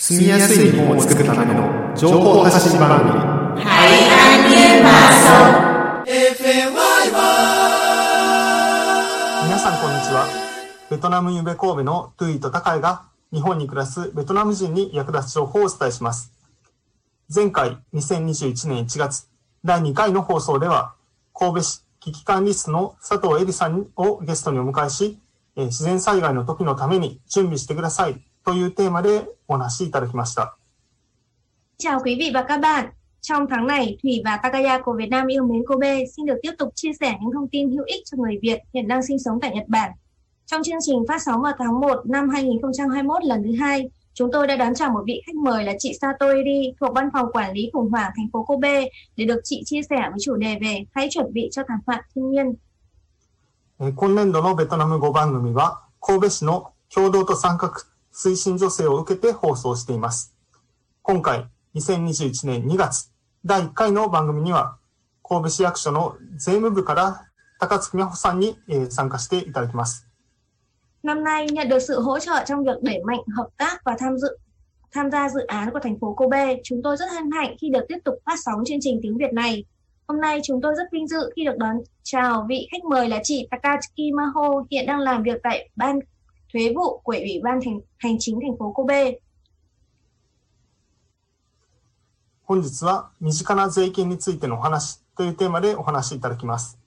住みやすい日本を作るための情報発信番組。Hãy an nhiên mà sống. 皆さんこんにちは。ベトナムゆべ神戸のトゥイとタカイが日本に暮らすベトナム人に役立つ情報をお伝えします。前回2021年1月第2回の放送では神戸市危機管理室の佐藤恵里さんをゲストにお迎えし、自然災害の時のために準備してくださいというテーマでお話しいただきました。 Chào quý vị và các bạn. Trong tháng này, Thủy và Takaya của Việt Nam yêu mến Kobe xin được tiếp tục chia sẻ những thông tin hữu ích cho người Việt hiện đang sinh sống tại Nhật Bản. Trong chương trình phát sóng vào tháng 1 năm 2021 lần thứ hai, chúng tôi đã đón chào một vị khách mời là chị Sato Eri thuộc Văn phòng Quản lý Khủng hoảng thành phố Kobe để được chị chia sẻ với chủ đề về hãy chuẩn bị cho thảm họa thiên nhiên. えー今年度のベトナム語番組は神戸市の共同と参画 推進助成を受けて放送しています。今回2021年2月第1回の番組には神戸市役所の税務部から高津美穂さんに、えー参加していただきます。 Năm nay nhận được sự hỗ trợ trong việc đẩy mạnh hợp tác và tham dự tham gia dự án của thành phố Kobe, chúng tôi rất hân hạnh khi được tiếp tục phát sóng chương trình tiếng Việt này. Hôm nay chúng tôi rất vinh dự khi được đón chào vị khách mời là chị Takatsuki Maho hiện đang làm việc tại ban thuế vụ của Ủy ban thành, hành chính thành phố Kobe. 本日は身近な税金についてのお話というテーマでお話しいただきます。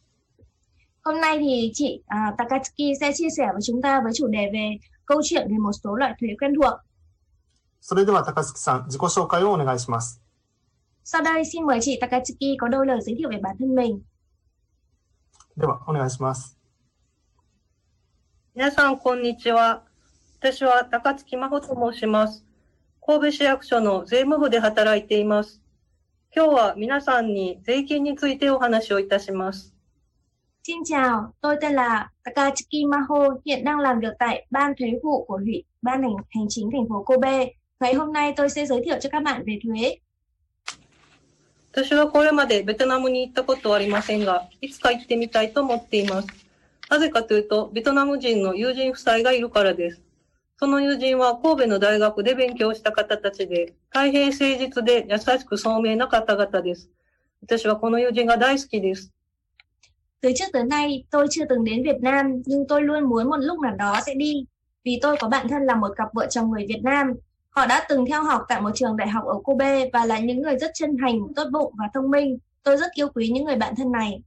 Hôm nay thì chị à, Takatsuki sẽ chia sẻ với chúng ta với chủ đề về câu chuyện về một số loại thuế quen thuộc. それでは高月さん、自己紹介をお願いします。 Sau đây xin mời chị Takatsuki có đôi lời giới thiệu về bản thân mình. では、お願いします。 皆さん、こんにちは。私は高槻真帆と申します。神戸市役所の税務部で働いています。今日は皆さんに税金についてお話をいたします。私はこれまでベトナムに行ったことはありませんが、いつか行ってみたいと思っています。なぜかというと、ベトナム人の友人夫妻がいるからです。その友人は神戸の大学で勉強した方たちで、大変誠実で優しく聡明な方々です。私はこの友人が大好きです。Từ trước tới nay, tôi chưa từng đến Việt Nam, nhưng tôi luôn muốn một lúc nào đó sẽ đi. Vì tôi có bạn thân là một cặp vợ chồng người Việt Nam. Họ đã từng theo học tại một trường đại học ở Kobe và là những người rất chân thành, tốt bụng và thông minh. Tôi rất yêu quý những người bạn thân này.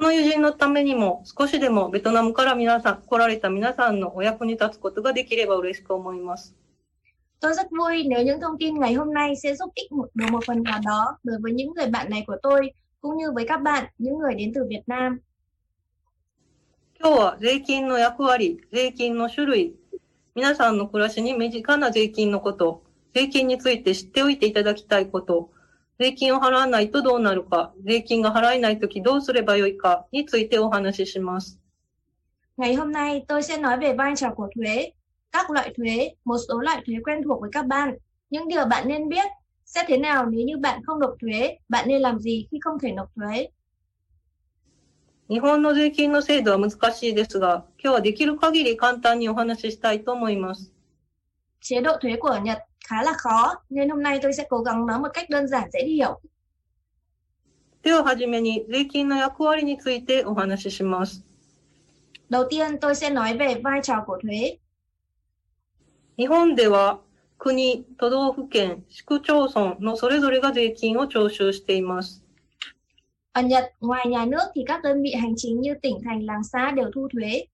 この友人のためにも少しでもベトナムから皆さん、来られた皆さんのお役に立つことができれば嬉しく思います。Tôi rất vui nếu những thông tin ngày hôm nay sẽ giúp ích một, được một phần nào đó đối với những người bạn này của tôi, cũng như với các bạn, những người đến từ Việt Nam. 今日は税金の役割、税金の種類、皆さんの暮らしに身近な税金のこと、税金について知っておいていただきたいこと、税金を払わないとどうなるか、税金が払えないときどうすればよいかについてお話しします。 Ngày hôm nay tôi sẽ nói về vai trò của thuế, các loại thuế, một số loại thuế quen thuộc với các bạn, những điều bạn nên biết, sẽ thế nào nếu như bạn không nộp thuế, bạn nên làm gì khi không thể nộp thuế. 日本の税金の制度は難しいですが、今日はできる限り簡単にお話ししたいと思います。 Chế độ thuế của Nhật khá là khó, nên hôm nay tôi sẽ cố gắng nói một cách đơn giản dễ hiểu. でははじめに税金の役割についてお話しします。 Đầu tiên tôi sẽ nói về vai trò của thuế. 日本では国、都道府県、市区町村のそれぞれが税金を徴収しています。 Ở Nhật, ngoài nhà nước thì các đơn vị hành chính như tỉnh, thành, làng, xã đều thu thuế.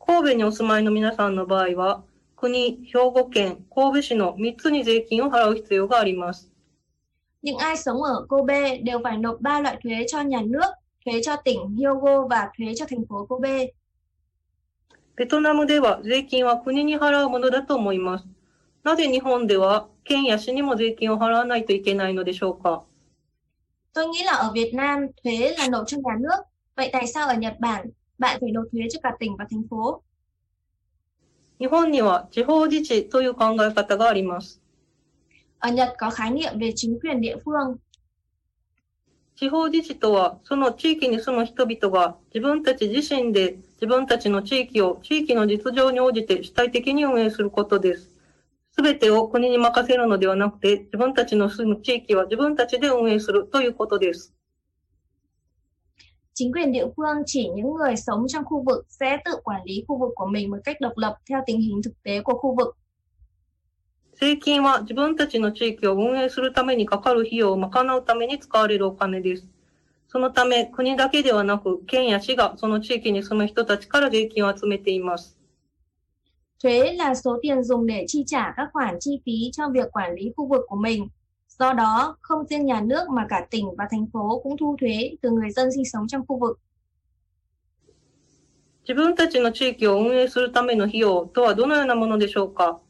神戸にお住まいの皆さんの場合は、 国、兵庫県、神戸市の3つに税金を払う必要があります。 Những ai sống ở Kobe đều phải nộp 3 loại thuế cho nhà nước, thuế cho tỉnh Hyogo và thuế cho thành phố Kobe. ベトナムでは税金は国に払うものだと思います。なぜ日本では県や市にも税金を払わないといけないのでしょうか Tôi nghĩ là ở Việt Nam thuế là nộp cho nhà nước. Vậy tại sao ở Nhật Bản bạn phải nộp thuế cho cả tỉnh và thành phố? 日本には地方自治という考え方があります。Ở Nhật có khái niệm về chính quyền địa phương. 地方自治とは、その地域に住む人々が自分たち自身で自分たちの地域を地域の実情に応じて主体的に運営することです。すべてを国に任せるのではなくて、自分たちの住む地域は自分たちで運営するということです。Chính quyền địa phương chỉ những người sống trong khu vực sẽ tự quản lý khu vực của mình một cách độc lập theo tình hình thực tế của khu vực. 税金は自分たちの地域を運営するためにかかる費用を賄うために使われるお金です。そのため、国だけではなく、県や市がその地域に住む人たちから税金を集めています。 Thuế là số tiền dùng để chi trả các khoản chi phí cho việc quản lý khu vực của mình. Do đó, không riêng nhà nước mà cả tỉnh và thành phố cũng thu thuế từ người dân sinh sống trong khu vực. 自分たちの地域を運営するための費用とはどのようなものでしょうか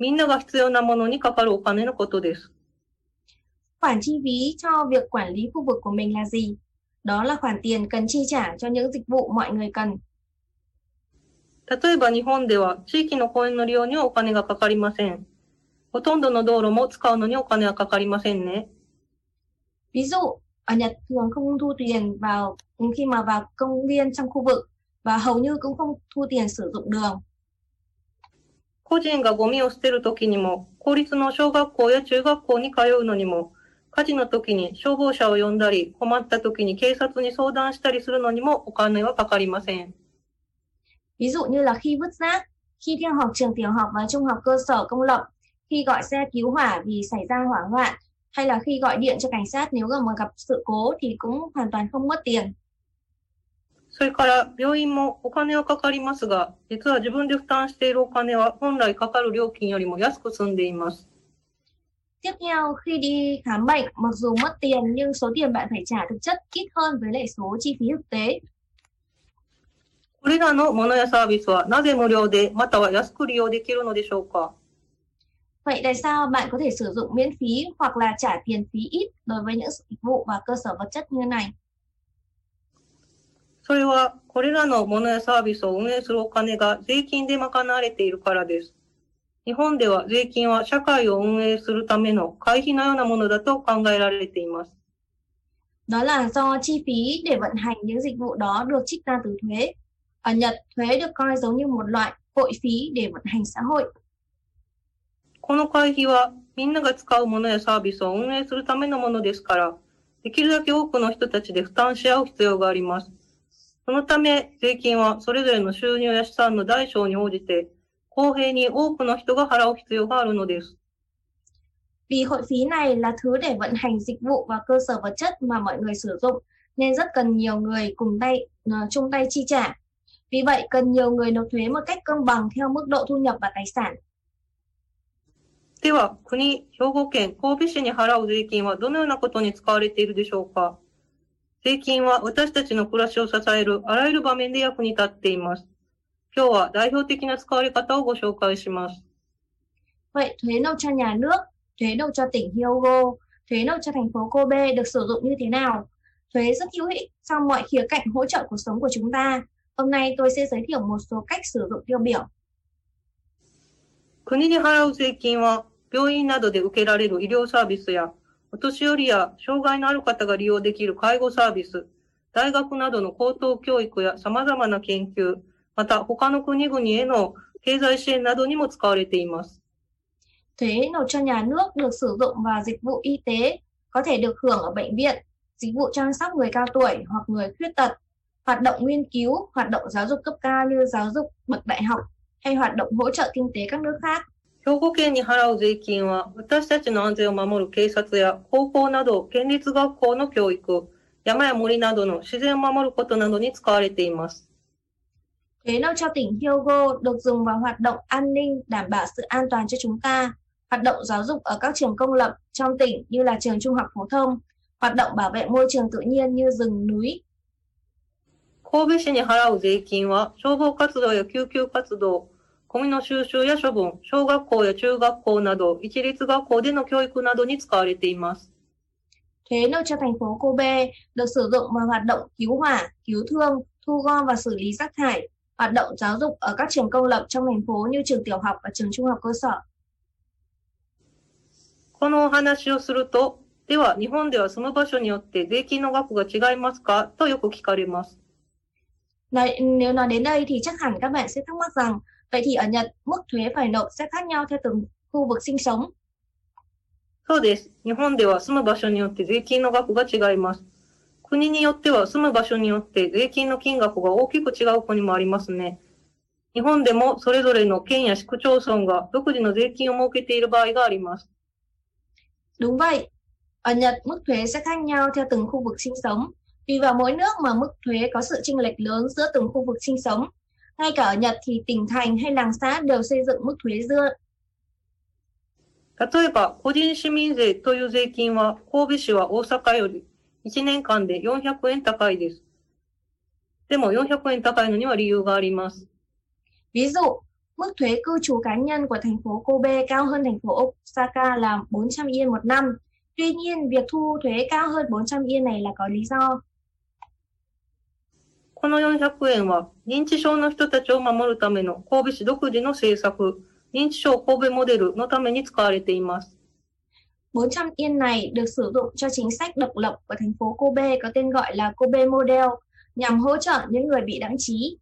みんなが必要なものにかかるお金のことです。 Khoản chi phí cho việc quản lý khu vực của mình là gì? Đó là khoản tiền cần chi trả cho những dịch vụ mọi người cần. 例えば日本では地域の公園の利用にはお金がかかりません。 ほとんどの道路も使うのにお金はかかりませんね。Ví dụ, ở Nhật thường không thu tiền vào khi mà vào công viên trong khu vực và hầu như cũng không thu tiền sử dụng đường. 個人がゴミを捨てるときにも、公立の小学校や中学校に通うのにも、火事の時に消防車を呼んだり、困った時に警察に相談したりするのにもお金はかかりません。Ví dụ như là khi vứt rác, khi theo học trường tiểu học và trung học cơ sở công lập, khi gọi xe cứu hỏa vì xảy ra hỏa hoạn, hay là khi gọi điện cho cảnh sát nếu mà gặp sự cố thì cũng hoàn toàn không mất tiền. それから病院もお金はかかりますが、実は自分で負担しているお金は本来かかる料金よりも安く済んでいます。 Tiếp theo, khi đi khám bệnh, mặc dù mất tiền nhưng số tiền bạn phải trả thực chất ít hơn với lại số chi phí thực tế. これらのものやサービスはなぜ無料で、または安く利用できるのでしょうか Vậy tại sao bạn có thể sử dụng miễn phí hoặc là trả tiền phí ít đối với những dịch vụ và cơ sở vật chất như này? それは、これらのものやサービスを運営するお金が税金で賄われているからです。日本では税金は社会を運営するための会費のようなものだと考えられています。 Đó là do chi phí để vận hành những dịch vụ đó được trích ra từ thuế. Ở Nhật, thuế được coi giống như một loại hội phí để vận hành xã hội. この会費はみんなが使うものやサービスを運営するためのものですから、できるだけ多くの人たちで負担し合う必要があります。そのため、税金はそれぞれの収入や資産の大小に応じて、公平に多くの人が払う必要があるのです。 Vì hội phí này là thứ để vận hành dịch vụ và cơ sở vật chất mà mọi người sử dụng, nên rất cần nhiều người cùng tay uh, chung tay chi trả. Vì vậy, cần nhiều người nộp thuế một cách công bằng theo mức độ thu nhập và tài sản. では、国、兵庫県、神戸市に払う税金はどのようなことに使われているでしょうか？税金は私たちの暮らしを支えるあらゆる場面で役に立っています。今日は代表的な使われ方をご紹介します。はい、税の茶屋の、税の茶店兵庫、税の茶店兵庫米で使用に手なお。thuế rất hữu ích trong mọi khía cạnh hỗ trợ cuộc sống của chúng ta. Hôm nay tôi sẽ giới thiệu một số cách sử dụng tiêu biểu 国に払う税金は、病院などで受けられる医療サービスや、お年寄りや障害のある方が利用できる介護サービス、大学などの高等教育や様々な研究、また他の国々への経済支援などにも使われています。 Thuế nộp cho nhà nước được sử dụng vào dịch vụ y tế, có thể được hưởng ở bệnh viện, dịch vụ chăm sóc người cao tuổi hoặc người khuyết tật, hoạt động nghiên cứu, hoạt động giáo dục cấp cao như giáo dục bậc đại học hay hoạt động hỗ trợ kinh tế các nước khác. 兵庫県に払う税金は、私たちの安全を守る警察や高校など県立学校の教育、山や森などの自然を守ることなどに使われています。 Thuế nộp cho tỉnh Hyogo được dùng vào hoạt động an ninh, đảm bảo sự an toàn cho chúng ta, hoạt động giáo dục ở các trường công lập trong tỉnh như là trường trung học phổ thông, hoạt động bảo vệ môi trường tự nhiên như rừng núi. 神戸市に払う税金は、消防活動や救急活動、 ゴミの収集や処分、小学校や中学校など、一律学校での教育などに使われています。 Thuế nộp cho thành phố Kobe được sử dụng vào hoạt động cứu hỏa, cứu thương, thu gom và xử lý rác thải, hoạt động giáo dục ở các trường công lập trong thành phố như trường tiểu học và trường trung học cơ sở. このお話をすると、では日本では住む場所によって税金の額が違いますかとよく聞かれます。 Đấy, nếu nói đến đây thì chắc hẳn các bạn sẽ thắc mắc rằng vậy thì ở Nhật mức thuế phải nộp sẽ khác nhau theo từng khu vực sinh sống. そうです。日本では住む場所によって税金の額が違います。国によっては住む場所によって税金の金額が大きく違う国もありますね。日本でもそれぞれの県や市区町村が独自の税金を設けている場合があります。 Đúng vậy. Ở Nhật, mức thuế sẽ khác nhau theo từng khu vực sinh sống. Tùy vào mỗi nước mà mức thuế có sự chênh lệch lớn giữa từng khu vực sinh sống. Ngay cả ở Nhật thì tỉnh thành hay làng xã đều xây dựng mức thuế dưa 例えば、個人市民税という税金は、神戸市は大阪より1年間で400円高いです。でも400円高いのには理由があります。 Ví dụ, mức thuế cư trú cá nhân của thành phố Kobe cao hơn thành phố Osaka là 400 yên một năm. Tuy nhiên, việc thu thuế cao hơn 400 yên này là có lý do. この400円は、認知症の人たちを守るための神戸市独自の政策、認知症神戸モデルのために使われています。400 yên này được sử dụng cho chính sách độc lập của thành phố Kobe có tên gọi là Kobe Model nhằm hỗ trợ những người bị đáng trí.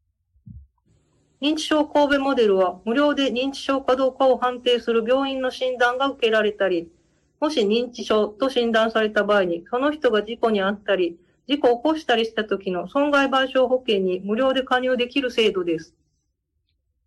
認知症神戸モデルは、無料で認知症かどうかを判定する病院の診断が受けられたり、もし認知症と診断された場合に、その人が事故に遭ったり、事故を起こしたりした時の損害賠償保険に無料で加入できる制度です。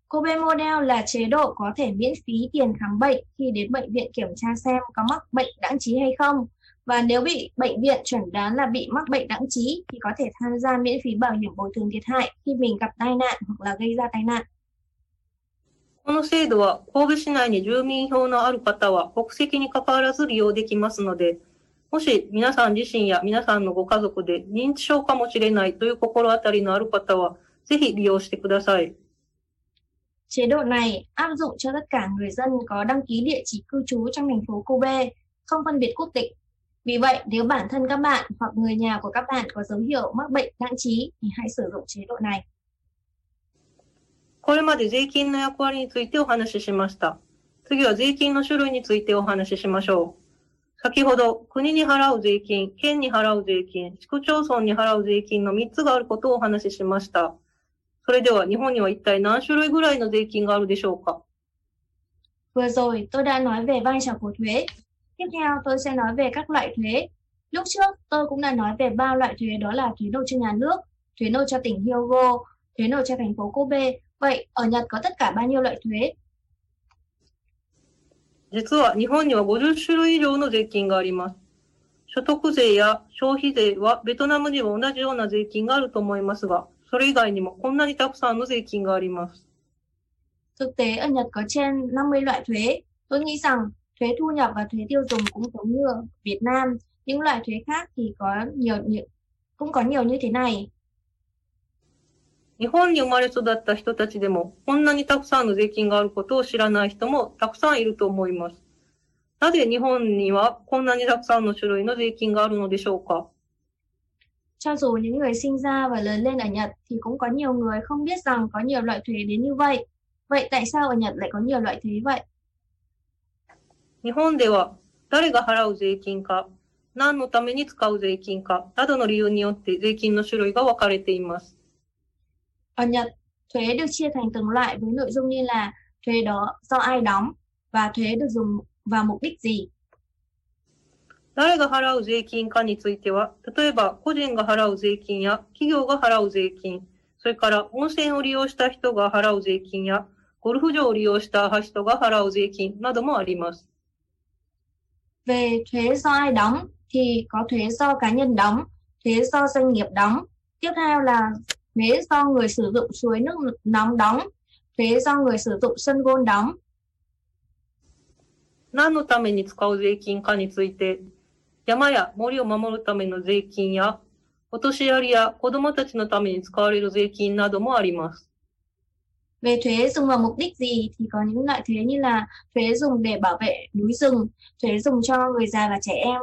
Kobe Model là chế độ có thể miễn phí tiền khám bệnh khi đến bệnh viện kiểm tra xem có mắc bệnh đãng trí hay không. Và nếu bị bệnh viện chuẩn đoán là bị mắc bệnh đãng trí thì có thể tham gia miễn phí bảo hiểm bồi thường thiệt hại khi mình gặp tai nạn hoặc là gây ra tai nạn. この制度は、神戸市内に住民票のある方は国籍に関わらず利用できますので、 もし皆さん自身や皆さんのご家族で認知症かもしれないという心当たりのある方は、ぜひ利用してください。 Chế độ này áp dụng cho tất cả người dân có đăng ký địa chỉ cư trú trong thành phố Kobe, không phân biệt quốc tịch. Vì vậy, nếu bản thân các bạn hoặc người nhà của các bạn có dấu hiệu mắc bệnh đãng trí thì hãy sử dụng chế độ này. これまで税金の役割についてお話ししました。次は税金の種類についてお話ししましょう。 先ほど、国に払う税金、県に払う税金、市区町村に払う税金の3つがあることをお話ししました。それでは日本には一体何種類ぐらいの税金があるでしょうか Vừa rồi tôi đã nói về vai trò của thuế. Tiếp theo tôi sẽ nói về các loại thuế. Lúc trước tôi cũng đã nói về ba loại thuế đó là thuế nộp cho nhà nước, thuế nộp cho tỉnh Hyogo, thuế nộp cho thành phố Kobe. Vậy ở Nhật có tất cả bao nhiêu loại thuế? 実は日本には50種類以上の税金があります。所得税や消費税はベトナムには同じような税金があると思いますが、それ以外にもこんなにたくさんの税金があります。Thực tế ở Nhật có trên 50 loại thuế. Tôi nghĩ rằng thuế thu nhập và thuế tiêu dùng cũng giống như ở Việt Nam. Những loại thuế khác thì có nhiều, nhiều cũng có nhiều như thế này. 日本に生まれ育った人たちでも、こんなにたくさんの税金があることを知らない人もたくさんいると思います。なぜ日本にはこんなにたくさんの種類の税金があるのでしょうか Cho dù những người sinh ra và lớn lên ở Nhật thì cũng có nhiều người không biết rằng có nhiều loại thuế đến như vậy. Vậy tại sao ở Nhật lại có nhiều loại thuế vậy? 日本では誰が払う税金か、何のために使う税金か、などの理由によって税金の種類が分かれています。Ở Nhật, thuế được chia thành từng loại với nội dung như là thuế đó do ai đóng và thuế được dùng vào mục đích gì. 誰が払う税金かについては、例えば個人が払う税金や企業が払う税金、それから温泉を利用した人が払う税金や、ゴルフ場を利用した人が払う税金などもあります。 Về thuế do ai đóng thì có thuế do cá nhân đóng, thuế do doanh nghiệp đóng. Tiếp theo là thuế do người sử dụng suối nước nóng đóng, thuế do người sử dụng sân gôn đóng. 何のために使う税金かについて、山や森を守るための税金や、お年寄りや子供たちのために使われる税金などもあります。 Về thuế dùng vào mục đích gì thì có những loại thuế như là thuế dùng để bảo vệ núi rừng, thuế dùng cho người già và trẻ em.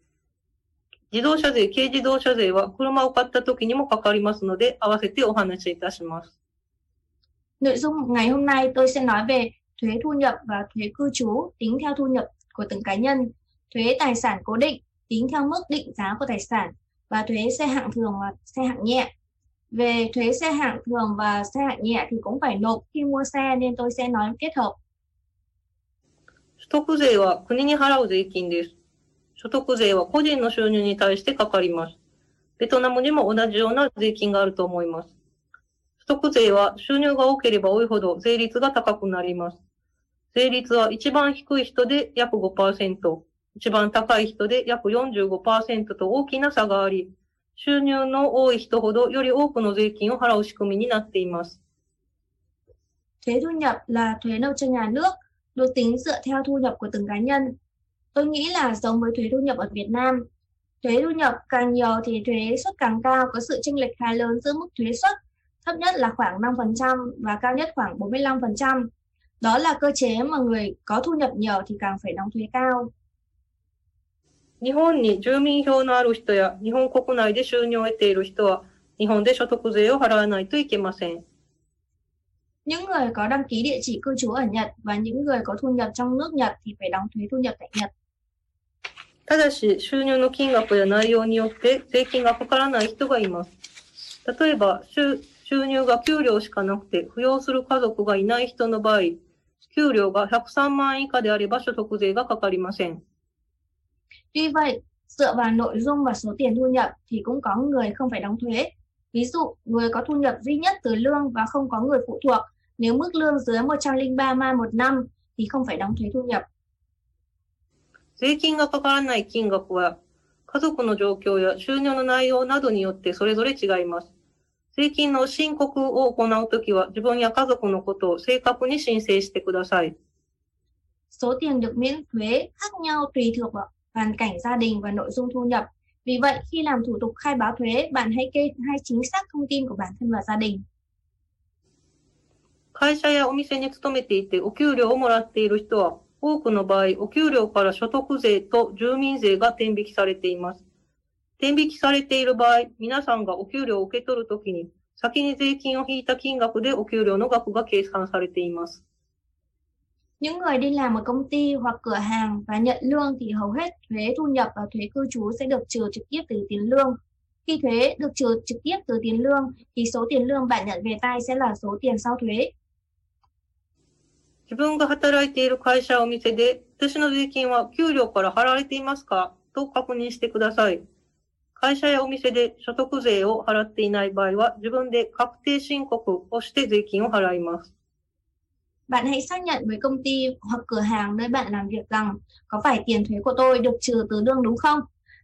自動車税、軽自動車税は車を買った時にもかかりますので、合わせてお話しいたします。 Nội dung ngày hôm nay tôi sẽ nói về thuế thu nhập và thuế cư trú tính theo thu nhập của từng cá nhân, thuế tài sản cố định tính theo mức định giá của tài sản và thuế xe hạng thường và xe hạng nhẹ. Về thuế xe hạng thường và xe hạng nhẹ thì cũng phải nộp khi mua xe nên tôi sẽ nói kết hợp. 所得税は国に払う税金です。 所得税は個人の収入に対してかかります。ベトナムにも同じような税金があると思います。所得税は収入が多ければ多いほど税率が高くなります。税率は一番低い人で約5%、一番高い人で約45%と大きな差があり、収入の多い人ほどより多くの税金を払う仕組みになっています。Thuế thu nhập là thuế nộp cho nhà nước, được tính dựa theo thu nhập của từng cá nhân. Tôi nghĩ là giống với thuế thu nhập ở Việt Nam. Thuế thu nhập càng nhiều thì thuế suất càng cao, có sự chênh lệch khá lớn giữa mức thuế suất, thấp nhất là khoảng 5% và cao nhất khoảng 45%. Đó là cơ chế mà người có thu nhập nhiều thì càng phải đóng thuế cao. 日本に住民票のある人や日本国内で収入を得ている人は日本で所得税を払わないといけません。 Những người có đăng ký địa chỉ cư trú ở Nhật và những người có thu nhập trong nước Nhật thì phải đóng thuế thu nhập tại Nhật. ただし、収入の金額や内容によって税金がかからない人がいます。例えば、収収入が給料しかなくて扶養する家族がいない人の場合、給料が103万円以下であれば所得税がかかりません。 Tuy vậy, dựa vào nội dung và số tiền thu nhập thì cũng có người không phải đóng thuế. Ví dụ, người có thu nhập duy nhất từ lương và không có người phụ thuộc, nếu mức lương dưới 103 man một năm thì không phải đóng thuế thu nhập. 税金がかからない金額は、家族の状況や収入の内容などによってそれぞれ違います。税金の申告を行うときは自分や家族のことを正確に申請してください。Số tiền được miễn thuế khác nhau tùy thuộc vào hoàn cảnh gia đình và nội dung thu nhập. Vì vậy, khi làm thủ tục khai báo thuế, bạn hãy kê khai chính xác thông tin của bản thân và gia đình. 会社やお店に勤めていてお給料をもらっている人は、多くの場合、お給料から所得税と住民税が転引きされています。転引きされている場合、皆さんがお給料を受け取るときに、先に税金を引いた金額でお給料の額が計算されています。 Những người đi làm ở công ty hoặc cửa hàng và nhận lương thì hầu hết thuế thu nhập và thuế cư trú sẽ được trừ trực tiếp từ tiền lương. Khi thuế được trừ trực tiếp từ tiền lương thì số tiền lương bạn nhận về tay sẽ là số tiền sau thuế. 自分が働いている会社お店で、私の税金は給料から払われていますかと確認してください。会社やお店で所得税を払っていない場合は、自分で確定申告をして税金を払います。Bạn hãy xác nhận với công ty hoặc cửa hàng nơi bạn làm việc rằng có phải tiền thuế của tôi được trừ từ lương đúng không?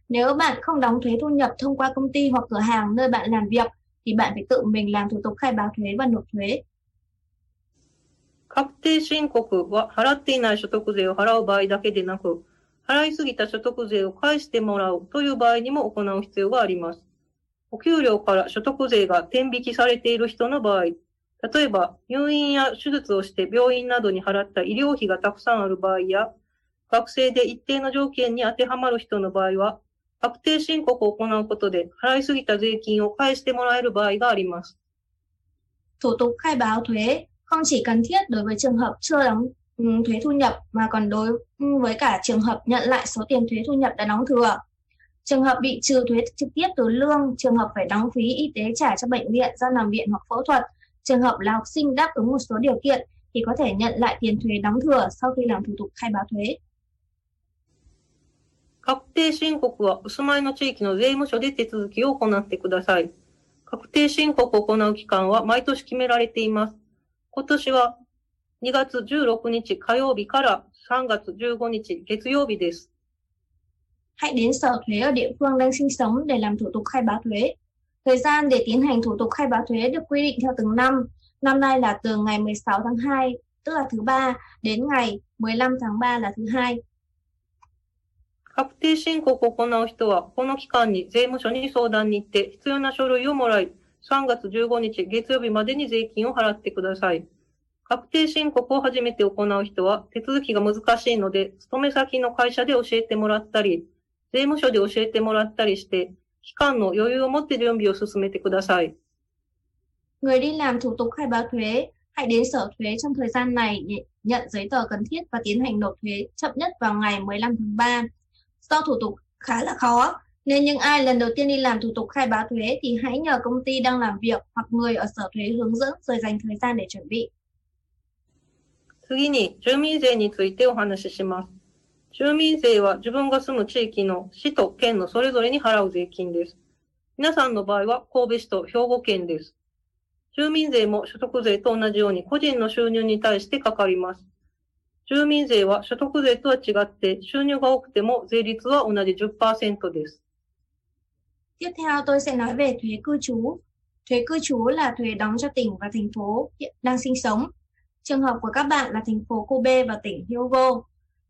Nếu bạn không đóng thuế thu nhập thông qua công ty hoặc cửa hàng nơi bạn làm việc thì bạn phải tự mình làm thủ tục khai báo thuế và nộp thuế. 確定申告は払っていない所得税を払う場合だけでなく、払いすぎた所得税を返してもらうという場合にも行う必要があります。お給料から所得税が転引きされている人の場合、例えば入院や手術をして病院などに払った医療費がたくさんある場合や、学生で一定の条件に当てはまる人の場合は、確定申告を行うことで払いすぎた税金を返してもらえる場合があります。Thủ tục khai báo thuế không chỉ cần thiết đối với trường hợp chưa đóng ừ, thuế thu nhập mà còn đối ừ, với cả trường hợp nhận lại số tiền thuế thu nhập đã đóng thừa. Trường hợp bị trừ thuế trực tiếp từ lương, trường hợp phải đóng phí y tế trả cho bệnh viện do nằm viện hoặc phẫu thuật, trường hợp là học sinh đáp ứng một số điều kiện thì có thể nhận lại tiền thuế đóng thừa sau khi làm thủ tục khai báo thuế. 確定申告はお住まいの地域の税務署で手続きを行ってください。確定申告を行う期間は毎年決められています。 今年は2月16日火曜日から3月15日月曜日です。 Hãy đến sở thuế ở địa phương đang sinh sống để làm thủ tục khai báo thuế. Thời gian để tiến hành thủ tục khai báo thuế được quy định theo từng năm. Năm nay là từ ngày 16 tháng 2, tức là thứ ba, đến ngày 15 tháng 3 là thứ hai. 確定申告を行う人は、この期間に税務署に相談に行って、必要な書類をもらい、 3月15日月曜日までに税金を払ってください。確定申告を初めて行う人は手続きが難しいので、勤め先の会社で教えてもらったり、税務署で教えてもらったりして、期間の余裕を持って準備を進めてください。Người đi làm thủ tục khai báo thuế, hãy đến sở thuế trong thời gian này để nhận giấy tờ cần thiết và tiến hành nộp thuế chậm nhất vào ngày 15 tháng 3. Do thủ tục khá là khó, nên những ai lần đầu tiên đi làm thủ tục khai báo thuế thì hãy nhờ công ty đang làm việc hoặc người ở sở thuế hướng dẫn rồi dành thời gian để chuẩn bị. 次に、住民税についてお話しします。住民税は自分が住む地域の市と県のそれぞれに払う税金です。皆さんの場合は神戸市と兵庫県です。住民税も所得税と同じように個人の収入に対してかかります。住民税は所得税とは違って収入が多くても税率は同じ10%です。Tiếp theo tôi sẽ nói về thuế cư trú. Thuế cư trú là thuế đóng cho tỉnh và thành phố hiện đang sinh sống. Trường hợp của các bạn là thành phố Kobe và tỉnh Hyogo.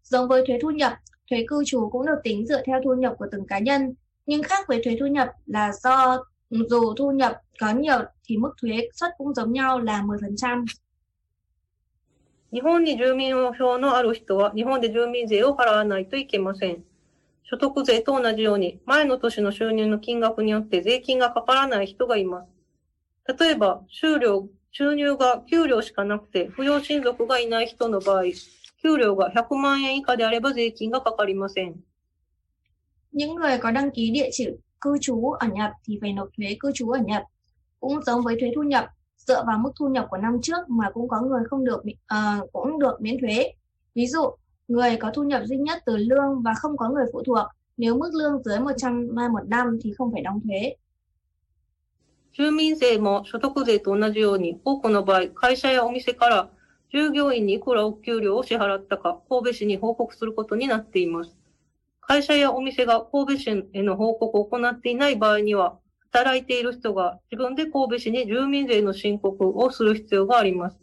Giống với thuế thu nhập, thuế cư trú cũng được tính dựa theo thu nhập của từng cá nhân. Nhưng khác với thuế thu nhập là do dù thu nhập có nhiều thì mức thuế suất cũng giống nhau là 10%. 日本に住民票のある人は日本で住民税を払わないといけません。 所得税と同じように前の年の収入の金額によって税金がかからない人がいます。例えば、収量、収入が給料しかなくて扶養親族がいない人の場合、給料が100万円以下であれば税金がかかりません。Những người có đăng ký địa chỉ cư trú ở Nhật thì phải nộp thuế cư trú ở Nhật. Cũng giống với thuế thu nhập, dựa vào mức thu nhập của năm trước mà cũng có người không được ờ, cũng được miễn thuế. Ví dụ, người có thu nhập duy nhất từ lương và không có người phụ thuộc, nếu mức lương dưới 100 mai một năm thì không phải đóng thuế. 住民税も所得税と同じように、多くの場合、会社やお店から従業員にいくらお給料を支払ったか、神戸市に報告することになっています。会社やお店が神戸市への報告を行っていない場合には、働いている人が自分で神戸市に住民税の申告をする必要があります。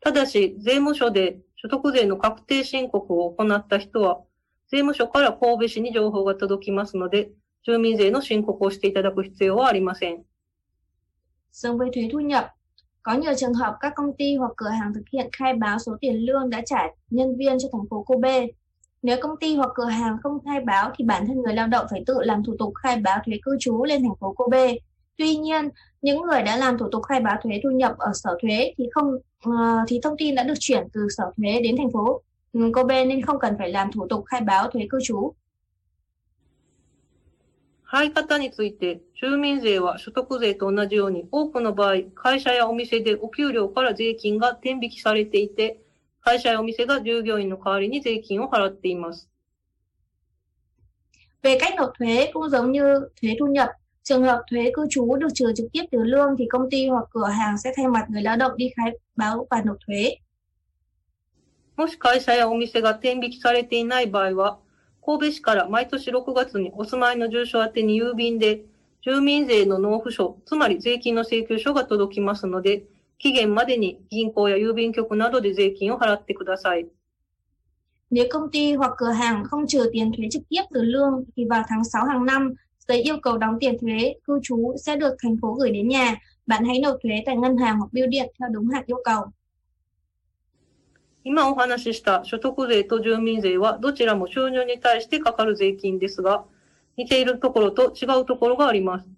ただし、税務署で所得税の確定申告を行った人は、税務署から神戸市に情報が届きますので、住民税の申告をしていただく必要はありません。 Giống với thuế thu nhập, có nhiều trường hợp các công ty hoặc cửa hàng thực hiện khai báo số tiền lương đã trả nhân viên cho thành phố Kobe. Nếu công ty hoặc cửa hàng không khai báo thì bản thân người lao động phải tự làm thủ tục khai báo thuế cư trú lên thành phố Kobe. Tuy nhiên, những người đã làm thủ tục khai báo thuế thu nhập ở sở thuế thì không uh, thì thông tin đã được chuyển từ sở thuế đến thành phố Kobe nên không cần phải làm thủ tục khai báo thuế cư trú. 払い方について、住民税は所得税と同じように、多くの場合、会社やお店でお給料から税金が転引きされていて、会社やお店が従業員の代わりに税金を払っています。 Về cách nộp thuế cũng giống như thuế thu nhập, trường hợp thuế cư trú được trừ trực tiếp từ lương thì công ty hoặc cửa hàng sẽ thay mặt người lao động đi khai báo và nộp thuế. もし会社やお店が転引きされていない場合は、神戸市から毎年6月にお住まいの住所宛てに郵便で、住民税の納付書、つまり税金の請求書が届きますので、期限までに銀行や郵便局などで税金を払ってください。 Nếu công ty hoặc cửa hàng không trừ tiền thuế trực tiếp từ lương thì vào tháng 6 hàng năm, giấy yêu cầu đóng tiền thuế cư trú sẽ được thành phố gửi đến nhà. Bạn hãy nộp thuế tại ngân hàng hoặc bưu điện theo đúng hạn yêu cầu. 今お話しした所得税と住民税はどちらも収入に対してかかる税金ですが、似ているところと違うところがあります。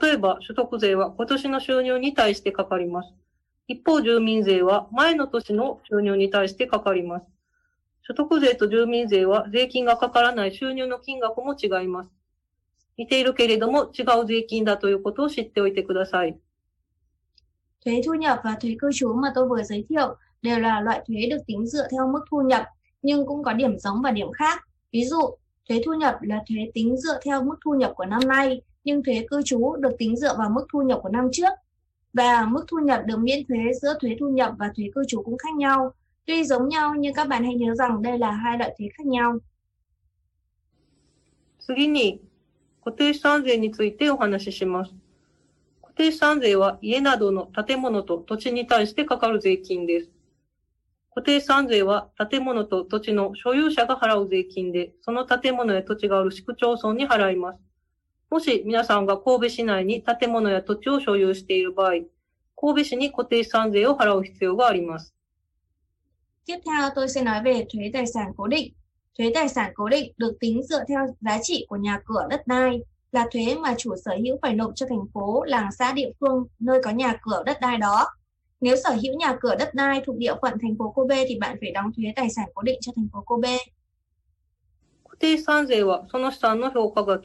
例えば、所得税は今年の収入に対してかかります。一方、住民税は前の年の収入に対してかかります。所得税と住民税は税金がかからない収入の金額も違います。似ているけれども違う税金だということを知っておいてください。 Thuế thu nhập và thuế cư trú mà tôi vừa giới thiệu đều là loại thuế được tính dựa theo mức thu nhập, nhưng cũng có điểm giống và điểm khác. Ví dụ, thuế thu nhập là thuế tính dựa theo mức thu nhập của năm nay, nhưng thuế cư trú được tính dựa vào mức thu nhập của năm trước. Và mức thu nhập được miễn thuế giữa thuế thu nhập và thuế cư trú cũng khác nhau. Tuy giống nhau nhưng các bạn hãy nhớ rằng đây là hai loại thuế khác nhau. 次に、 固定資産税についてお話しします。固定資産税は家などの建物と土地に対してかかる税金です。固定資産税は建物と土地の所有者が払う税金で、その建物や土地がある市区町村に払います。もし皆さんが神戸市内に建物や土地を所有している場合、神戸市に固定資産税を払う必要があります。Tiếp theo tôi sẽ nói về thuế tài sản cố định. Thuế tài sản cố định được tính dựa theo giá trị của nhà cửa đất đai, là thuế mà chủ sở hữu phải nộp cho thành phố, làng xã địa phương nơi có nhà cửa đất đai đó. Nếu sở hữu nhà cửa đất đai thuộc địa phận thành phố Kobe thì bạn phải đóng thuế tài sản cố định cho thành phố Kobe. 固定資産税はその資産の評価額、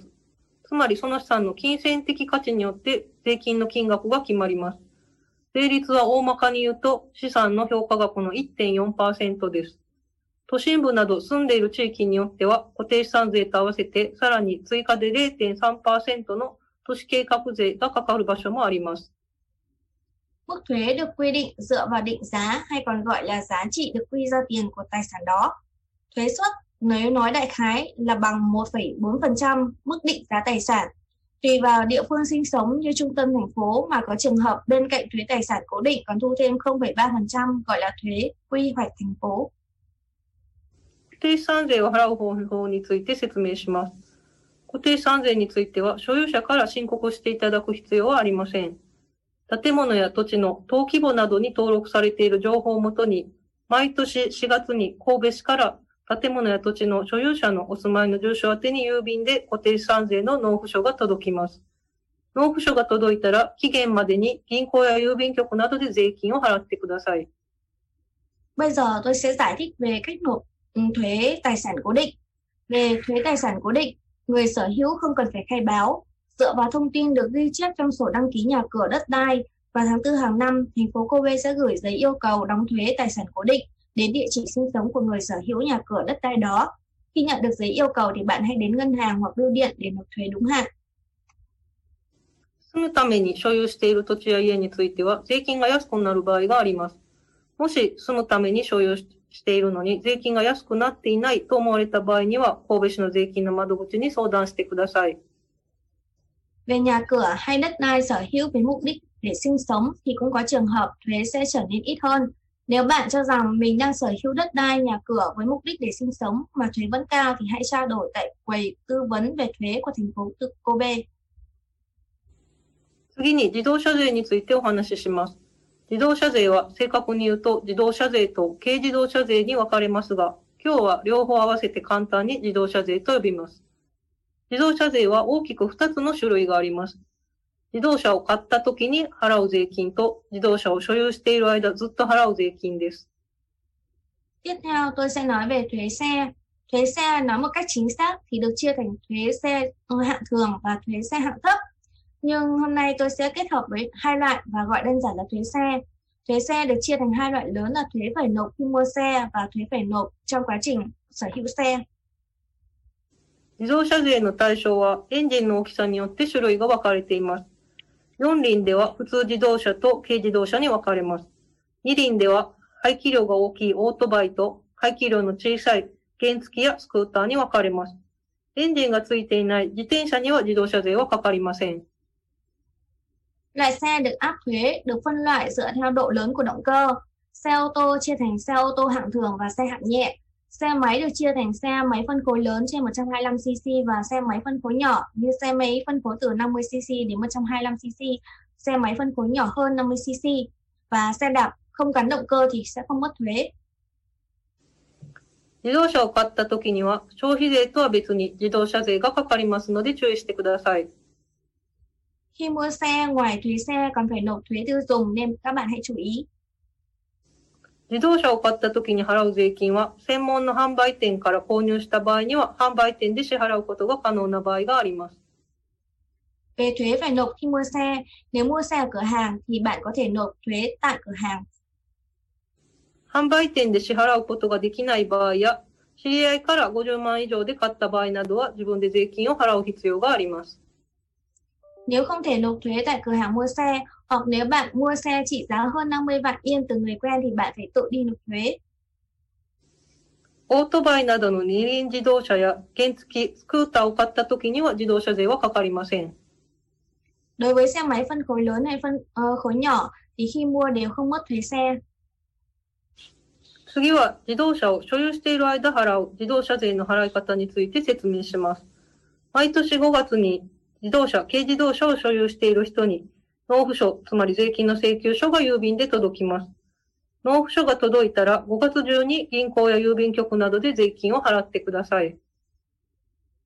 つまりその資産の金銭的価値によって税金の金額が決まります。税率は大まかに言うと資産の評価額の1.4%です。 都心部など住んでいる地域によっては固定資産税と合わせてさらに追加で0.3%の都市計画税がかかる場所もあります。 Mức thuế được quy định dựa vào định giá hay còn gọi là giá trị được quy ra tiền của tài sản đó. Thuế suất nếu nói đại khái là bằng 1,4% mức định giá tài sản. Tùy vào địa phương sinh sống như trung tâm thành phố mà có trường hợp bên cạnh thuế tài sản cố định còn thu thêm 0,3% gọi là thuế quy hoạch thành phố. 固定資産税を払う方法について説明します。固定資産税については所有者から申告していただく必要はありません。建物や土地の登記簿などに登録されている情報をもとに、毎年4月に神戸市から建物や土地の所有者のお住まいの住所宛てに郵便で固定資産税の納付書が届きます。納付書が届いたら期限までに銀行や郵便局などで税金を払ってください。Bây giờ tôi sẽ giải thích về cách nộp thuế tài sản cố định. Về thuế tài sản cố định, người sở hữu không cần phải khai báo. Dựa vào thông tin được ghi chép trong sổ đăng ký nhà cửa đất đai, vào tháng 4 hàng năm, thành phố Kobe sẽ gửi giấy yêu cầu đóng thuế tài sản cố định đến địa chỉ sinh sống của người sở hữu nhà cửa đất đai đó. Khi nhận được giấy yêu cầu thì bạn hãy đến ngân hàng hoặc bưu điện để nộp thuế đúng hạn. 住むために所有している土地や家については税金が安くなる場合があります。もし住むために所有し ているのに税金が安くなっていないと思われた場合には神戸市の税金の窓口に相談してください。 Về nhà cửa hay đất đai sở hữu với mục đích để sinh sống thì cũng có trường hợp thuế sẽ trở nên ít hơn. Nếu bạn cho rằng mình đang sở hữu đất đai, nhà cửa với mục đích để sinh sống mà thuế vẫn cao thì hãy trao đổi tại quầy tư vấn về thuế của thành phố tự Kobe. 次に自動車税についてお話しします。 自動車税は正確に言うと自動車税と軽自動車税に分かれますが、今日は両方合わせて簡単に自動車税と呼びます。自動車税は大きく2つの種類があります。自動車を買った時に払う税金と自動車を所有している間ずっと払う税金です。Tiếp theo tôi sẽ nói về thuế xe. Thuế xe nói một cách chính xác thì được chia thành thuế xe hạng thường và thuế xe hạng thấp. Nhưng hôm nay tôi sẽ kết hợp với hai loại và gọi đơn giản là thuế xe. Thuế xe được chia thành hai loại lớn là thuế phải nộp khi mua xe và thuế phải nộp trong quá trình sở hữu xe. 自動車税の対象はエンジンの大きさによって種類が分かれています。4輪では普通自動車と軽自動車に分かれます。2輪では排気量が大きいオートバイと排気量の小さい原付やスクーターに分かれます。エンジンがついていない自転車には自動車税はかかりません。Loại xe được áp thuế được phân loại dựa theo độ lớn của động cơ. Xe ô tô chia thành xe ô tô hạng thường và xe hạng nhẹ. Xe máy được chia thành xe máy phân khối lớn trên 125cc và xe máy phân khối nhỏ như xe máy phân khối từ 50cc đến 125cc, xe máy phân khối nhỏ hơn 50cc và xe đạp không gắn động cơ thì sẽ không mất thuế. 自動車を買った時には消費税とは別に自動車税がかかりますので注意してください。 Khi mua xe, ngoài thuế xe còn phải nộp thuế tiêu dùng nên các bạn hãy chú ý. 自動車を買った時に払う税金は、専門の販売店から購入した場合には、販売店で支払うことが可能な場合があります。Về thuế phải nộp khi mua xe, nếu mua xe ở cửa hàng thì bạn có thể nộp thuế tại cửa hàng. 販売店で支払うことができない場合や、知り合いから50万以上で買った場合などは、自分で税金を払う必要があります。Nếu không thể nộp thuế tại cửa hàng mua xe hoặc nếu bạn mua xe trị giá hơn 50 vạn yên từ người quen thì bạn phải tự đi nộp thuế. オートバイなどの二輪自動車や原付、スクーターを買った時には自動車税はかかりません。 Đối với xe máy phân khối lớn hay phân ờ, khối nhỏ thì khi mua đều không mất thuế xe. 次は自動車を所有している間払う自動車税の払い方について説明します。毎年5月に 自動車、軽自動車を所有している人に納付書、つまり税金の請求書が郵便で届きます。 納付書が届いたら5月中に銀行や郵便局などで税金を払ってください。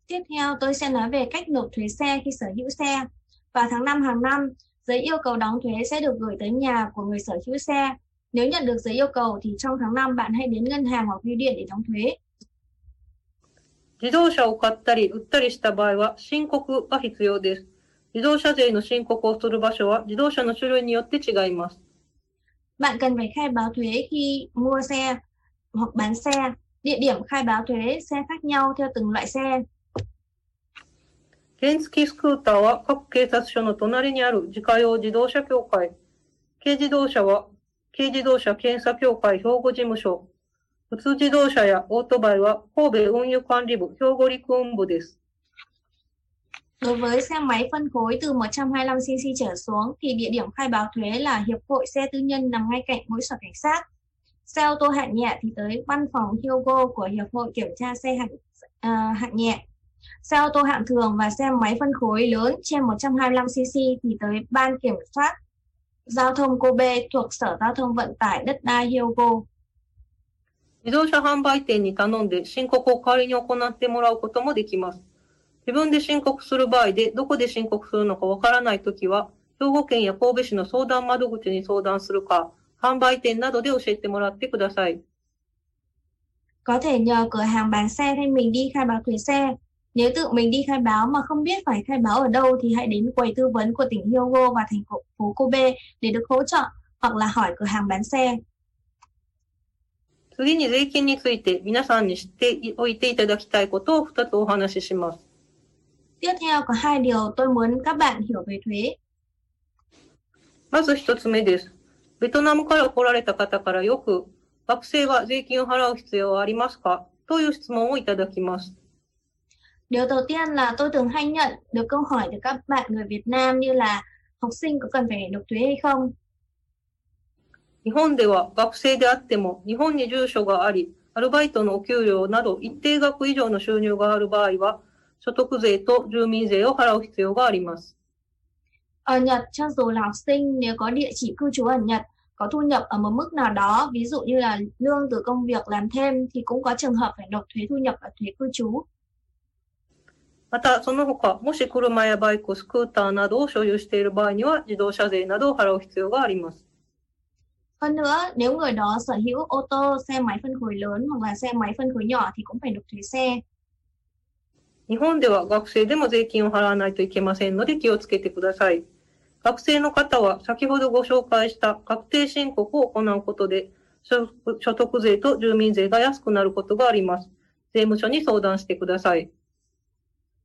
Tiếp theo tôi sẽ nói về cách nộp thuế xe khi sở hữu xe. Vào tháng 5 hàng năm, giấy yêu cầu đóng thuế sẽ được gửi tới nhà của người sở hữu xe. Nếu nhận được giấy yêu cầu thì trong tháng 5 bạn hãy đến ngân hàng hoặc bưu điện để đóng thuế. 自動車を買ったり売ったりした場合は申告が必要です。自動車税の申告をする場所は自動車の種類によって違います。Bạn cần phải khai báo thuế khi mua xe hoặc bán xe. Địa điểm khai báo thuế xe khác nhau theo từng loại xe. 原付スクーターは各警察署の隣にある自家用自動車協会。軽自動車は軽自動車検査協会兵庫事務所。普通自動車やオートバイは神戸運輸管理部兵庫陸運部です。 Đối với xe máy phân khối từ 125cc trở xuống thì địa điểm khai báo thuế là Hiệp hội xe tư nhân nằm ngay cạnh mỗi sở cảnh sát. Xe ô tô hạng nhẹ thì tới văn phòng Hyogo của Hiệp hội kiểm tra xe hạng, à, hạng nhẹ. Xe ô tô hạng thường và xe máy phân khối lớn trên 125cc thì tới Ban Kiểm soát Giao thông Kobe thuộc Sở Giao thông Vận tải Đất đai Hyogo. 自動車販売店に頼んで申告を代わりに行ってもらうこともできます。自分で申告する場合でどこで申告するのかわからないときは、兵庫県や神戸市の相談窓口に相談するか、販売店などで教えてもらってください。Có thể nhờ cửa hàng bán xe thay mình đi khai báo thuế xe. Nếu tự mình đi khai báo mà không biết phải khai báo ở đâu thì hãy đến quầy tư vấn của tỉnh Hyogo và thành phố Kobe để được hỗ trợ hoặc là hỏi cửa hàng bán xe. 次に税金について皆さんに知っておいていただきたいことを2つお話しします。Tiếp theo có hai điều tôi muốn các bạn hiểu về thuế. まず1つ目です。ベトナムから来られた方からよく、学生は税金を払う必要はありますかという質問をいただきます。Điều đầu tiên là tôi thường hay nhận được câu hỏi từ các bạn người Việt Nam như là học sinh có cần phải nộp thuế hay không? 日本では学生であっても日本に住所があり、アルバイトのお給料など一定額以上の収入がある場合は、所得税と住民税を払う必要があります。Ở Nhật, cho dù là học sinh nếu có địa chỉ cư trú ở Nhật, có thu nhập ở một mức nào đó, ví dụ như là lương từ công việc làm thêm thì cũng có trường hợp phải nộp thuế thu nhập và thuế cư trú. また、その他、もし車やバイク、スクーターなどを所有している場合には、自動車税などを払う必要があります。Hơn nữa, nếu người đó sở hữu ô tô, xe máy phân khối lớn hoặc là xe máy phân khối nhỏ thì cũng phải nộp thuế xe. 日本では学生でも税金を払わないといけませんので気をつけてください。学生の方は先ほどご紹介した確定申告を行うことで、所所得税と住民税が安くなることがあります。税務署に相談してください。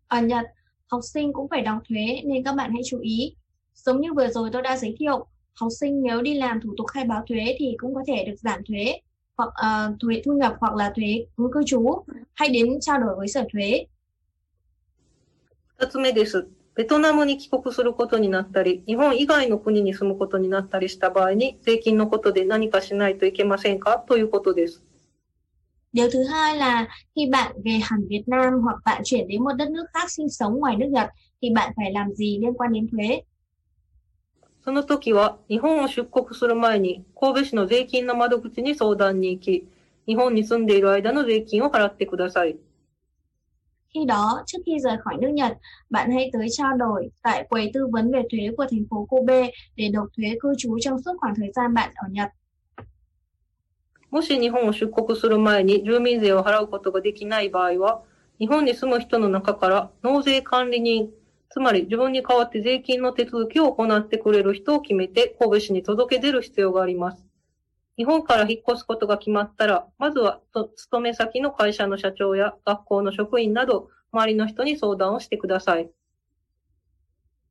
Ở Nhật, học sinh cũng phải đóng thuế nên các bạn hãy chú ý. Giống như vừa rồi tôi đã giới thiệu, học sinh nếu đi làm thủ tục khai báo thuế thì cũng có thể được giảm thuế hoặc ờ, thuế thu nhập hoặc là thuế cư trú. Hãy đến trao đổi với sở thuế. 二つ目です。ベトナムに帰国することになったり、日本以外の国に住むことになったりした場合に、税金のことで何かしないといけませんかということです。 Điều thứ hai là khi bạn về hẳn Việt Nam hoặc bạn chuyển đến một đất nước khác sinh sống ngoài nước Nhật thì bạn phải làm gì liên quan đến thuế? その時は、日本を出国する前に、神戸市の税金の窓口に相談に行き、日本に住んでいる間の税金を払ってください。Khi đó, trước khi rời khỏi nước Nhật, bạn hãy tới trao đổi tại quầy tư vấn về thuế của thành phố Kobe để nộp thuế cư trú trong suốt khoảng thời gian bạn ở Nhật. もし日本を出国する前に住民税を払うことができない場合は、日本に住む人の中から納税管理人、つまり自分に代わって税金の手続きを行ってくれる人を決めて神戸市に届け出る必要があります。日本から引っ越すことが決まったら、まずはと勤め先の会社の社長や学校の職員など、周りの人に相談をしてください。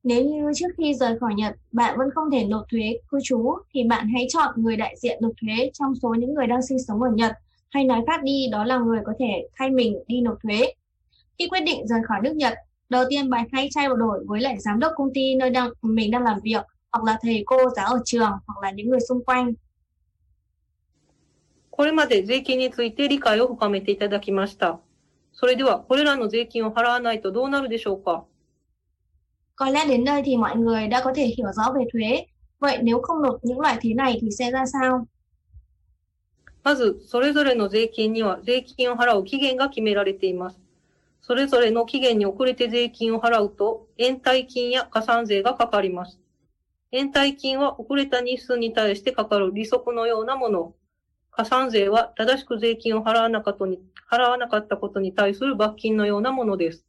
Nếu như trước khi rời khỏi Nhật, bạn vẫn không thể nộp thuế cư trú thì bạn hãy chọn người đại diện nộp thuế trong số những người đang sinh sống ở Nhật. Hay nói khác đi, đó là người có thể thay mình đi nộp thuế. Khi quyết định rời khỏi nước Nhật, đầu tiên bạn hãy trao đổi với lại giám đốc công ty nơi đang mình đang làm việc hoặc là thầy cô giáo ở trường hoặc là những người xung quanh. これまで税金について理解を深めていただきました。それでは、これらの税金を払わないとどうなるでしょうか Có lẽ đến đây thì mọi người đã có thể hiểu rõ về thuế. Vậy nếu không nộp những loại thuế này thì sẽ ra sao? まず、それぞれの税金には税金を払う期限が決められています。 それぞれの期限に遅れて税金を払うと、延滞金や加算税がかかります。延滞金は遅れた日数に対してかかる利息のようなもの。加算税は正しく税金を払わなかったに払わなかったことに対する罰金のようなものです。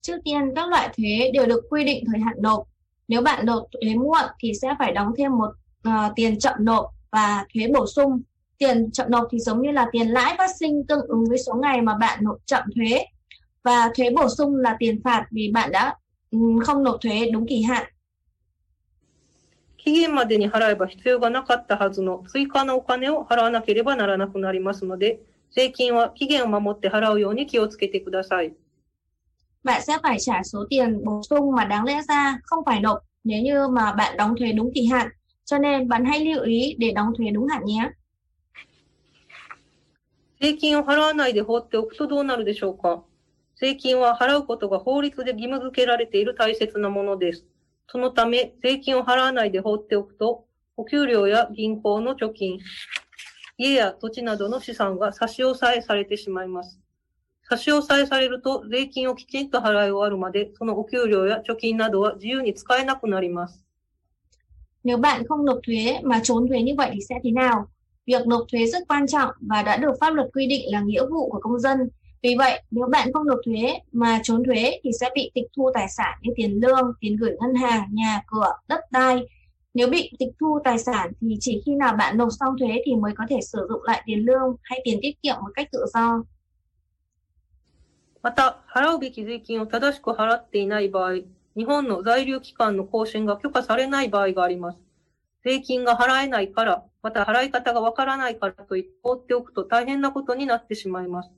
Trước tiên, các loại thuế đều được quy định thời hạn nộp. Nếu bạn nộp thuế muộn thì sẽ phải đóng thêm một ờ, tiền chậm nộp và thuế bổ sung. Tiền chậm nộp thì giống như là tiền lãi phát sinh tương ứng với số ngày mà bạn nộp chậm thuế. Và thuế bổ sung là tiền phạt vì bạn đã ừm, không nộp thuế đúng kỳ hạn. 期限までに払えば必要がなかったはずの追加のお金を払わなければならなくなりますので、税金は期限を守って払うように気をつけてください。 Bạn sẽ phải trả số tiền bổ sung mà đáng lẽ ra không phải nộp nếu như mà bạn đóng thuế đúng kỳ hạn. Cho nên bạn hãy lưu ý để đóng thuế đúng hạn nhé. 税金を払わないで放っておくとどうなるでしょうか？税金は払うことが法律で義務付けられている大切なものです。そのため、税金を払わないで放っておくと、お給料や銀行の貯金、家や土地などの資産が差し押さえされてしまいます。差し押さえされると、税金をきちんと払い終わるまで、そのお給料や貯金などは自由に使えなくなります。Nếu bạn không nộp thuế mà trốn thuế như vậy thì sẽ thế nào? Việc nộp thuế rất quan trọng và đã được pháp luật quy định là nghĩa vụ của công dân. Vì vậy, nếu bạn không nộp thuế mà trốn thuế thì sẽ bị tịch thu tài sản như tiền lương, tiền gửi ngân hàng, nhà cửa, đất đai. Nếu bị tịch thu tài sản thì chỉ khi nào bạn nộp xong thuế thì mới có thể sử dụng lại tiền lương hay tiền tiết kiệm một cách tự do. また、払うべき税金を正しく払っていない場合、日本の在留期間の更新が許可されない場合があります。税金が払えないから、 また払い方がわからないからと言って放っておくと大変なことになってしまいます。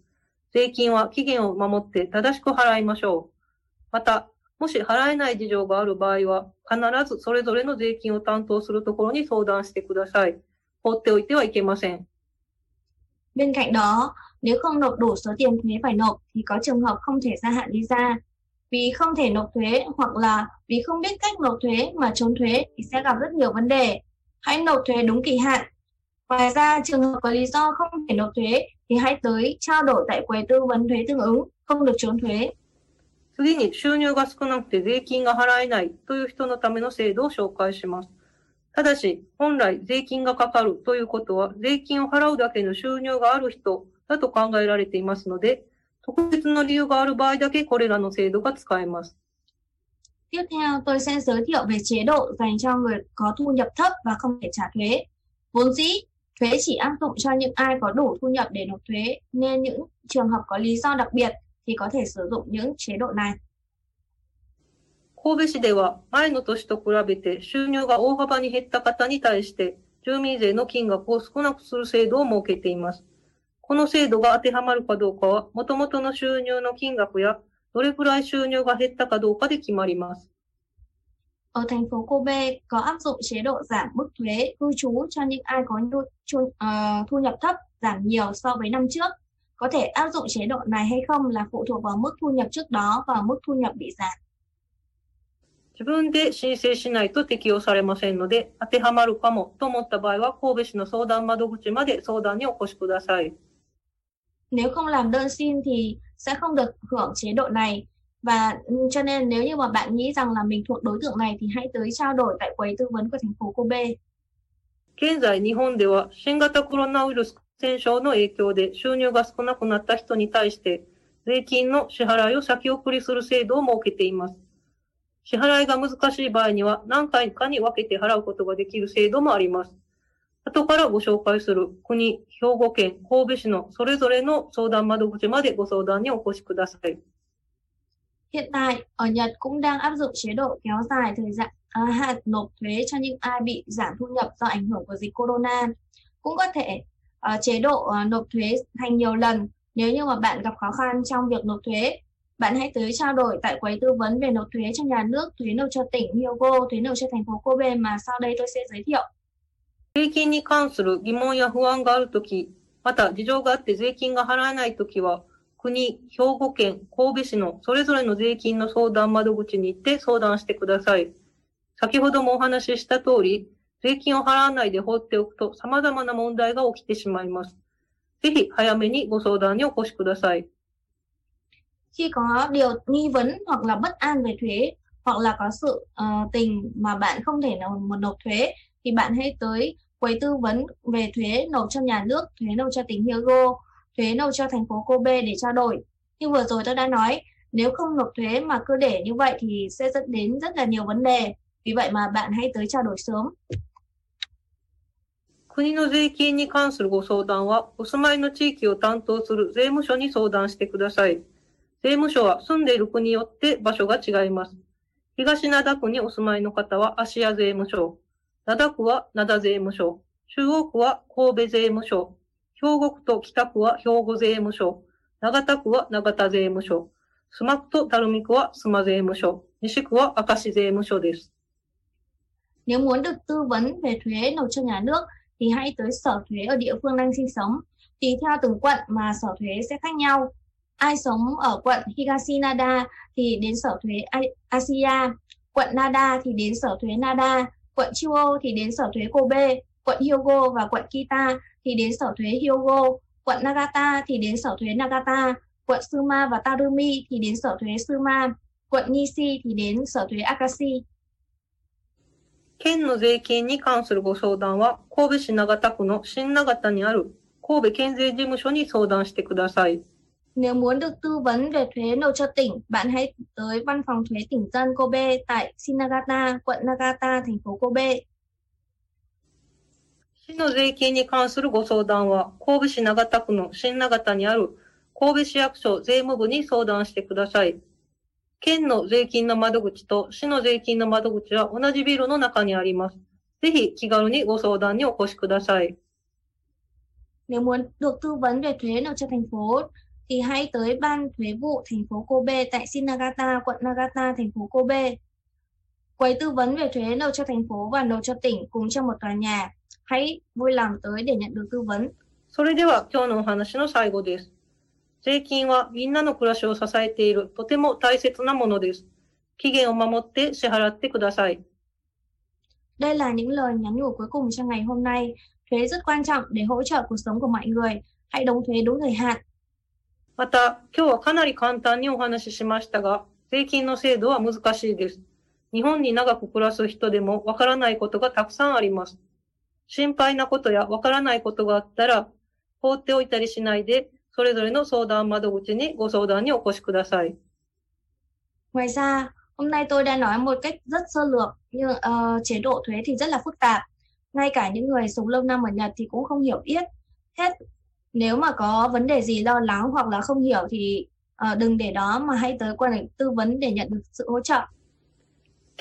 税金は期限を守って正しく払いましょう。また、もし払えない事情がある場合は、必ずそれぞれの税金を担当するところに相談してください。放っておいてはいけません。Bên cạnh đó, nếu không nộp đủ số tiền thuế phải nộp thì có trường hợp không thể gia hạn visa. Vì không thể nộp thuế hoặc là vì không biết cách nộp thuế mà trốn thuế thì sẽ gặp rất nhiều vấn đề. Hãy nộp thuế đúng kỳ hạn. Ngoài ra, trường hợp có lý do không thể nộp thuế thì hãy tới trao đổi tại quầy tư vấn thuế tương ứng, không được trốn thuế. 次に収入が少なくて税金が払えないという人のための制度を紹介します。ただし、本来税金がかかるということは、税金を払うだけの収入がある人だと考えられていますので、特別の理由がある場合だけこれらの制度が使えます。Tiếp theo, tôi sẽ giới thiệu về chế độ dành cho người có thu nhập thấp và không thể trả thuế. Vốn dĩ, thuế chỉ áp dụng cho những ai có đủ thu nhập để nộp thuế, nên những trường hợp có lý do đặc biệt thì có thể sử dụng những chế độ này. 神戸市では前の年と比べて収入が大幅に減った方に対して住民税の金額を少なくする制度を設けています。この制度が当てはまるかどうかは、元々の収入の金額や どれくらい収入が減ったかどうかで決まります。 Ở thành phố Kobe có áp dụng chế độ giảm mức thuế cư trú cho những ai có nhu, chu, ờ, thu nhập thấp giảm nhiều so với năm trước. Có thể áp dụng chế độ này hay không là phụ thuộc vào mức thu nhập trước đó và mức thu nhập bị giảm. 自分で申請しないと適用されませんので、当てはまるかもと思った場合は、神戸市の相談窓口まで相談にお越しください。 Nếu không làm đơn xin thì sẽ không được hưởng chế độ này. Và cho nên nếu như mà bạn nghĩ rằng là mình thuộc đối tượng này thì hãy tới trao đổi tại quầy tư vấn của thành phố Kobe. 現在、日本では新型コロナウイルス感染症の影響で収入が少なくなった人に対して、税金の支払いを先送りする制度を設けています。支払いが難しい場合には何回かに分けて払うことができる制度もあります。後からご紹介する国、兵庫県、神戸市のそれぞれの相談窓口までご相談にお越しください。 Hiện tại, ở Nhật cũng đang áp dụng chế độ kéo dài thời gian à, hạn nộp thuế cho những ai bị giảm thu nhập do ảnh hưởng của dịch corona. Cũng có thể ờ, chế độ ờ, nộp thuế thành nhiều lần nếu như mà bạn gặp khó khăn trong việc nộp thuế. Bạn hãy tới trao đổi tại quầy tư vấn về nộp thuế cho nhà nước, thuế nộp cho tỉnh Hyogo, thuế nộp cho thành phố Kobe mà sau đây tôi sẽ giới thiệu. 税金に関する疑問や不安があるとき、また事情があって税金が払えないときは、国、兵庫県、神戸市のそれぞれの税金の相談窓口に行って相談してください。先ほどもお話しした通り、税金を払わないで放っておくと様々な問題が起きてしまいます。ぜひ早めにご相談にお越しください。Khi có điều nghi vấn hoặc là bất an về thuế hoặc là có sự ờ, tình mà bạn không thể nào mà nộp thuế thì bạn hãy tới quầy tư vấn về thuế nộp cho nhà nước, thuế nộp cho tỉnh Hyogo, thuế nộp cho thành phố Kobe để trao đổi. Như vừa rồi tôi đã nói, nếu không nộp thuế mà cứ để như vậy thì sẽ dẫn đến rất là nhiều vấn đề. Vì vậy mà bạn hãy tới trao đổi sớm. 国の税金に関するご相談は、お住まいの地域を担当する税務署に相談してください。税務署は住んでいる区によって場所が違います。東灘区にお住まいの方は芦屋税務署、 灘区は灘税務署、中央区は神戸税務署、兵庫区と北区は兵庫税務署、長田区は長田税務署、須磨区と垂水区は須磨税務署、西区は明石税務署です。Nếu muốn được tư vấn về thuế nộp cho nhà nước thì hãy tới sở thuế ở địa phương đang sinh sống. Tùy theo từng quận mà sở thuế sẽ khác nhau. Ai sống ở quận Higashinada thì đến sở thuế A- Asia, quận Nada thì đến sở thuế Nada, quận Chuo thì đến sở thuế Kobe, quận Hyogo và quận Kita thì đến sở thuế Hyogo, quận Nagata thì đến sở thuế Nagata, quận Suma và Tarumi thì đến sở thuế Suma, quận Nishi thì đến sở thuế Akashi. 県の税金に関するご相談は、神戸市長田区の新長田にある神戸県税事務所に相談してください。 Nếu muốn được tư vấn về thuế nộp cho tỉnh, bạn hãy tới văn phòng thuế tỉnh dân Kobe tại Shinagata, quận Nagata, thành phố Kobe. 市の税金に関するご相談は、神戸市長田区の新長田にある神戸市役所税務部に相談してください。県の税金の窓口と市の税金の窓口は同じビルの中にあります。ぜひ気軽にご相談にお越しください。Nếu muốn được tư vấn về thuế nộp cho thành phố thì hãy tới ban thuế vụ thành phố Kobe tại Shinagata, quận Nagata, thành phố Kobe. Quầy tư vấn về thuế nộp cho thành phố và nộp cho tỉnh cùng trong một tòa nhà. Hãy vui lòng tới để nhận được tư vấn. それでは今日のお話の最後です。税金はみんなの暮らしを支えているとても大切なものです。期限を守って支払ってください。 Đây là những lời nhắn nhủ cuối cùng cho ngày hôm nay. Thuế rất quan trọng để hỗ trợ cuộc sống của mọi người. Hãy đóng thuế đúng thời hạn. また、今日はかなり簡単にお話ししましたが、税金の制度は難しいです。日本に長く暮らす人でもわからないことがたくさんあります。心配なことやわからないことがあったら、放っておいたりしないで、それぞれの相談窓口にご相談にお越しください。Ngoài ra, hôm nay tôi đã nói một cách rất sơ lược nhưng ờ, chế độ thuế thì rất là phức tạp. Ngay cả những người sống lâu năm ở Nhật thì cũng không hiểu biết hết. Nếu mà có vấn đề gì lo lắng hoặc là không hiểu thì ờ, đừng để đó mà hãy tới quan hệ tư vấn để nhận được sự hỗ trợ.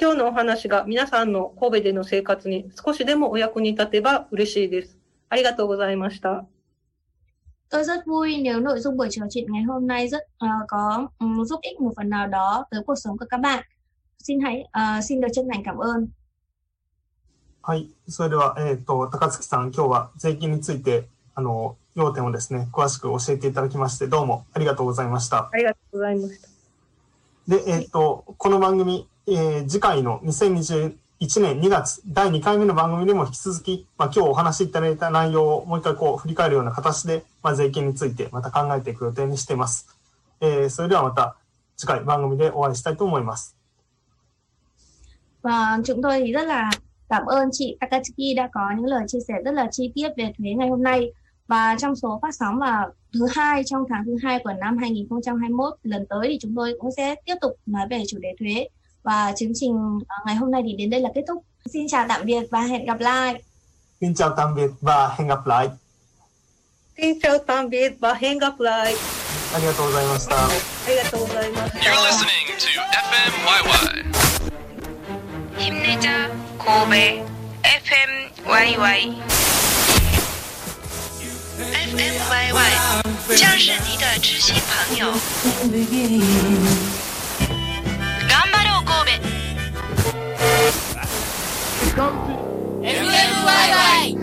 今日のお話が皆さんの神戸での生活に少しでもお役に立てば嬉しいです。ありがとうございました。 Tôi rất vui nếu nội dung buổi trò chuyện ngày hôm nay rất ờ, có ừm, giúp ích một phần nào đó tới cuộc sống của các bạn. Xin hãy ờ, xin được chân thành cảm ơn. はい。それでは、えっ、と、高槻さん、今日は税金について、あの、 要点をですね、詳しく教えていただきまして、どうもありがとうございました。ありがとうございました。で、えっ、と、この番組、えー次回の2021年2月第2回目の番組でも引き続き、まあ、今日お話しいただいた内容をもう一回こう振り返るような形で、まあ、税金についてまた考えていく予定にしています。えーそれではまた次回番組でお会いしたいと思います。Và chúng tôi rất là cảm ơn chị Takatsuki đã có những lời chia sẻ rất là chi tiết về thuế ngày hôm nay. và trong số phát sóng vào thứ hai trong tháng thứ hai của năm 2021 lần tới thì chúng tôi cũng sẽ tiếp tục nói về chủ đề thuế và chương trình à, ngày hôm nay thì đến đây là kết thúc. Xin chào tạm biệt và hẹn gặp lại. Xin chào tạm biệt và hẹn gặp lại. Xin chào tạm biệt và hẹn gặp lại. ありがとうございました。ありがとうございました。You're listening to FMYY. ヒムネジャ神戸 FMYY。FMYY 将是你的知心朋友。頑張ろう神戸 FMYY